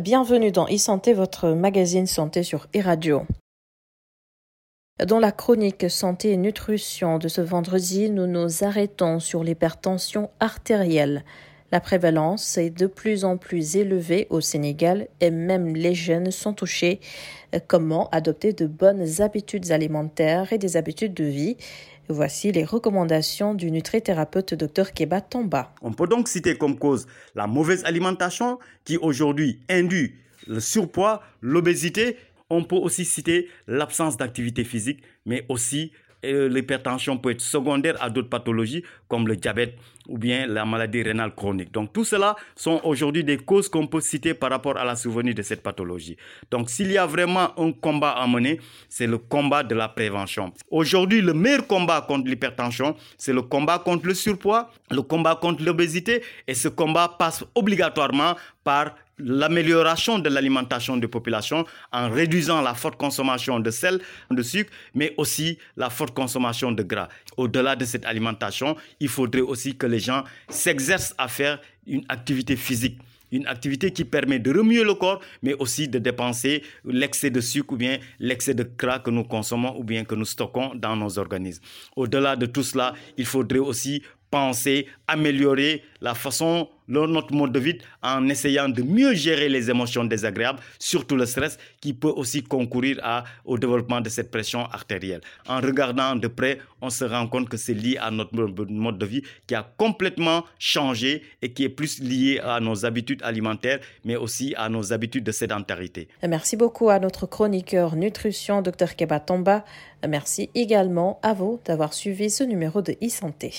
Bienvenue dans e-santé, votre magazine santé sur e-radio. Dans la chronique santé et nutrition de ce vendredi, nous nous arrêtons sur l'hypertension artérielle. La prévalence est de plus en plus élevée au Sénégal et même les jeunes sont touchés. Comment adopter de bonnes habitudes alimentaires et des habitudes de vie? Voici les recommandations du nutrithérapeute Dr Keba Tomba. On peut donc citer comme cause la mauvaise alimentation qui aujourd'hui induit le surpoids, l'obésité. On peut aussi citer l'absence d'activité physique, mais aussi l'hypertension peut être secondaire à d'autres pathologies comme le diabète ou bien la maladie rénale chronique. Donc tout cela sont aujourd'hui des causes qu'on peut citer par rapport à la survenue de cette pathologie. Donc s'il y a vraiment un combat à mener, c'est le combat de la prévention. Aujourd'hui, le meilleur combat contre l'hypertension, c'est le combat contre le surpoids, le combat contre l'obésité et ce combat passe obligatoirement par l'amélioration de l'alimentation des populations en réduisant la forte consommation de sel, de sucre, mais aussi la forte consommation de gras. Au-delà de cette alimentation, il faudrait aussi que les gens s'exercent à faire une activité physique une activité qui permet de remuer le corps, mais aussi de dépenser l'excès de sucre ou bien l'excès de gras que nous consommons ou bien que nous stockons dans nos organismes. Au-delà de tout cela, il faudrait aussi penser, améliorer la façon, notre mode de vie en essayant de mieux gérer les émotions désagréables, surtout le stress, qui peut aussi concourir au développement de cette pression artérielle. En regardant de près, on se rend compte que c'est lié à notre mode de vie qui a complètement changé et qui est plus lié à nos habitudes alimentaires, mais aussi à nos habitudes de sédentarité. Merci beaucoup à notre chroniqueur nutrition, Dr Keba Tomba. Merci également à vous d'avoir suivi ce numéro de e-santé.